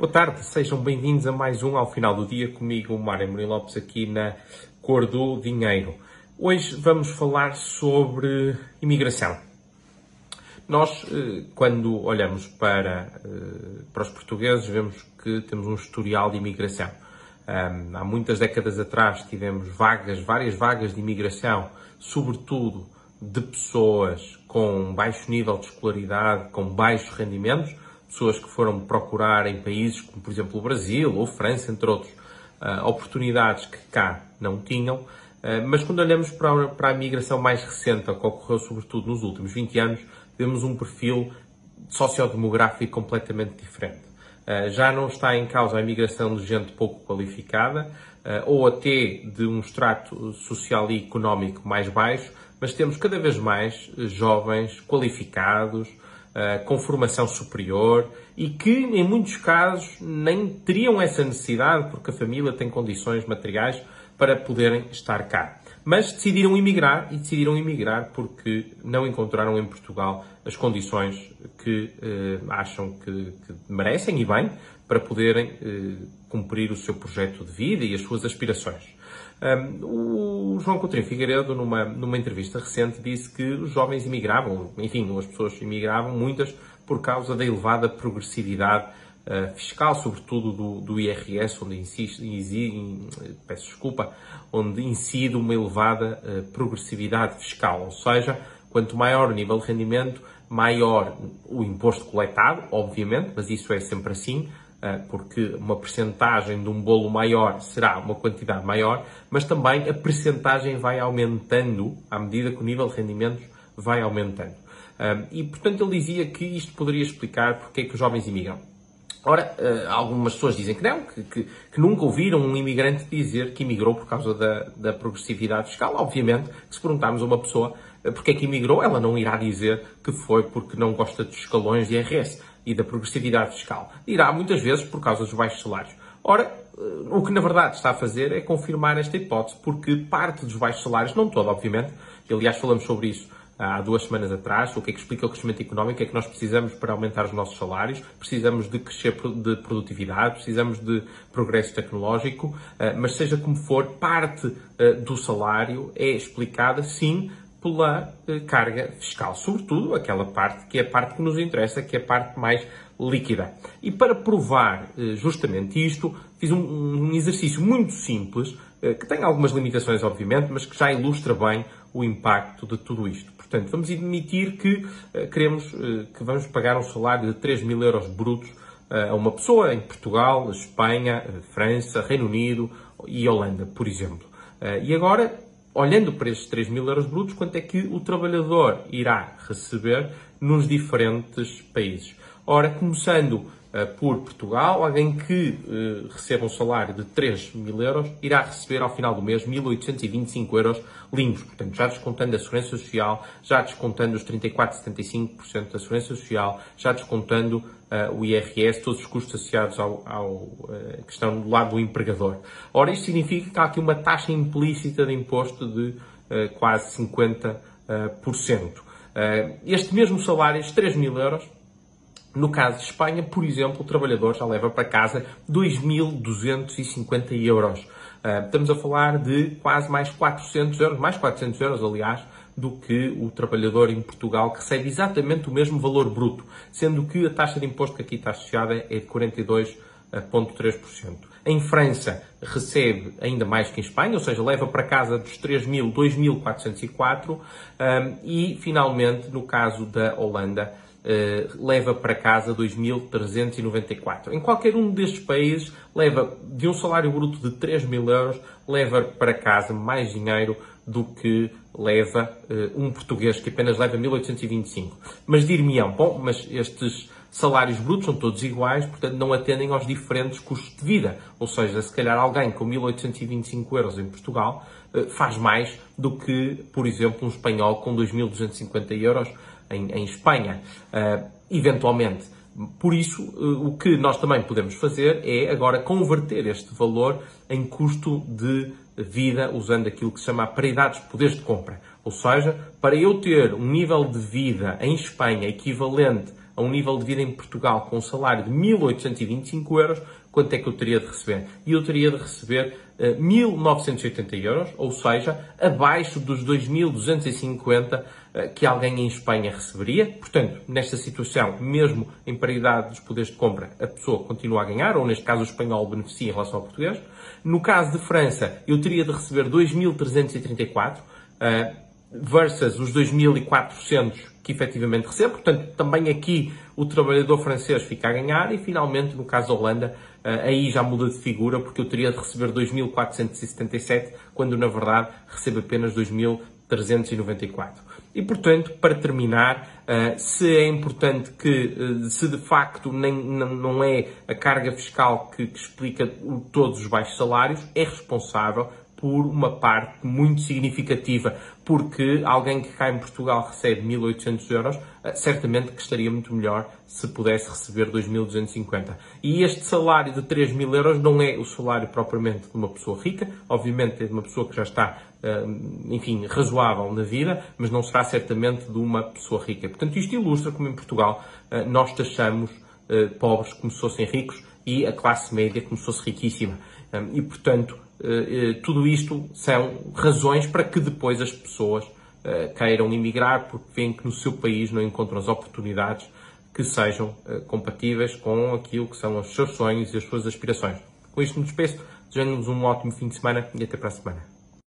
Boa tarde, sejam bem-vindos a mais um ao final do dia comigo, Mário Mourinho Lopes, aqui na Cor do Dinheiro. Hoje vamos falar sobre imigração. Nós, eh, quando olhamos para, eh, para os portugueses, vemos que temos um historial de imigração. Há muitas décadas atrás tivemos vagas, várias vagas de imigração, sobretudo de pessoas com baixo nível de escolaridade, com baixos rendimentos, pessoas que foram procurar em países como, por exemplo, o Brasil ou França, entre outros, uh, oportunidades que cá não tinham. Uh, mas quando olhamos para a, para a migração mais recente, que ocorreu sobretudo nos últimos 20 anos, vemos um perfil sociodemográfico completamente diferente. Uh, já não está em causa a imigração de gente pouco qualificada ou até de um extrato social e económico mais baixo, mas temos cada vez mais jovens qualificados, uh, com formação superior e que, em muitos casos, nem teriam essa necessidade porque a família tem condições materiais para poderem estar cá. Mas decidiram emigrar e decidiram emigrar porque não encontraram em Portugal as condições que uh, acham que, que, merecem e bem para poderem uh, cumprir o seu projeto de vida e as suas aspirações. Um, o João Coutinho Figueiredo, numa, numa entrevista recente, disse que os jovens imigravam, enfim, as pessoas imigravam, muitas, por causa da elevada progressividade uh, fiscal, sobretudo do, do IRS, onde insiste, incide, peço desculpa, onde incide uma elevada uh, progressividade fiscal, ou seja, quanto maior o nível de rendimento, maior o imposto coletado, obviamente, mas isso é sempre assim, porque uma percentagem de um bolo maior será uma quantidade maior, mas também a percentagem vai aumentando à medida que o nível de rendimentos vai aumentando. Eh, e, portanto, ele dizia que isto poderia explicar porque é que os jovens imigram. Ora, eh, algumas pessoas dizem que não, que, que, que, nunca ouviram um imigrante dizer que imigrou por causa da, da progressividade fiscal. Obviamente, que se perguntarmos a uma pessoa porque é que imigrou, ela não irá dizer que foi porque não gosta dos escalões de IRS e da progressividade fiscal. Irá muitas vezes por causa dos baixos salários. Ora, eh, o que na verdade está a fazer é confirmar esta hipótese, porque parte dos baixos salários, não toda, obviamente, e aliás falamos sobre isso há duas semanas atrás, o que é que explica o crescimento económico, é que nós precisamos para aumentar os nossos salários, precisamos de crescer de produtividade, precisamos de progresso tecnológico, eh, mas seja como for, parte eh, do salário é explicada, sim, pela eh, carga fiscal, sobretudo aquela parte que é a parte que nos interessa, que é a parte mais líquida. E para provar eh, justamente isto, fiz um, exercício muito simples, eh, que tem algumas limitações, obviamente, mas que já ilustra bem o impacto de tudo isto. Portanto, vamos admitir que queremos que vamos pagar um salário de 3 mil euros brutos a uma pessoa em Portugal, Espanha, França, Reino Unido e Holanda, por exemplo. E agora olhando para estes 3 mil euros brutos, quanto é que o trabalhador irá receber nos diferentes países. Ora, começando por Portugal, alguém que uh, receba um salário de 3 mil euros irá receber ao final do mês 1.825 euros limpos. Portanto, já descontando a Segurança Social, já descontando os 34,75% da Segurança Social, já descontando uh, o IRS, todos os custos associados ao, ao que estão do lado do empregador. Ora, isto significa que há aqui uma taxa implícita de imposto de quase 50%. este mesmo salário, estes 3 mil euros, no caso de Espanha, por exemplo, o trabalhador já leva para casa 2.250 euros. Uh, estamos a falar de quase mais 400 euros, mais 400 euros, aliás, do que o trabalhador em Portugal, que recebe exatamente o mesmo valor bruto, sendo que a taxa de imposto que aqui está associada é de 42,3%. Em França, recebe ainda mais que em Espanha, ou seja, leva para casa dos 3.000, 2.404, um, e finalmente, no caso da Holanda, Uh, leva para casa 2.394. Em qualquer um destes países, leva de um salário bruto de 3 mil euros, leva para casa mais dinheiro do que leva uh, um português que apenas leva 1.825. Mas dir-me-ão, bom, mas estes salários brutos são todos iguais, portanto não atendem aos diferentes custos de vida. Ou seja, se calhar alguém com 1.825 euros em Portugal uh, faz mais do que, por exemplo, um espanhol com 2.250 euros em, em Espanha, uh, eventualmente. Por isso, uh, o que nós também podemos fazer é agora converter este valor em custo de vida, usando aquilo que se chama a paridade de poderes de compra. Ou seja, para eu ter um nível de vida em Espanha equivalente a um nível de vida em Portugal com um salário de 1.825 euros, quanto é que eu teria de receber? E eu teria de receber uh, 1.980 euros, ou seja, abaixo dos 2.250 uh, que alguém em Espanha receberia. Portanto, nesta situação, mesmo em paridade dos poderes de compra, a pessoa continua a ganhar, ou neste caso o espanhol beneficia em relação ao português. No caso de França, eu teria de receber 2.334. Uh, versus os 2.400 que efetivamente recebe. Portanto, também aqui o trabalhador francês fica a ganhar e, finalmente, no caso da Holanda, eh, aí já muda de figura porque eu teria de receber 2.477 quando, na verdade, recebo apenas 2.394. E, portanto, para terminar, eh, se é importante que, eh, se de facto nem, não é a carga fiscal que, que explica todos os baixos salários, é responsável por uma parte muito significativa, porque alguém que cá em Portugal recebe 1.800 euros, eh, certamente que estaria muito melhor se pudesse receber 2.250. E este salário de 3.000 euros não é o salário propriamente de uma pessoa rica, obviamente é de uma pessoa que já está, eh, enfim, razoável na vida, mas não será certamente de uma pessoa rica. Portanto, isto ilustra como em Portugal eh, nós taxamos pobres como se fossem ricos e a classe média como se fosse riquíssima. E, portanto, tudo isto são razões para que depois as pessoas eh, queiram emigrar porque veem que no seu país não encontram as oportunidades que sejam compatíveis com aquilo que são os seus sonhos e as suas aspirações. Com isto me despeço, desejando-vos um ótimo fim de semana e até para a semana.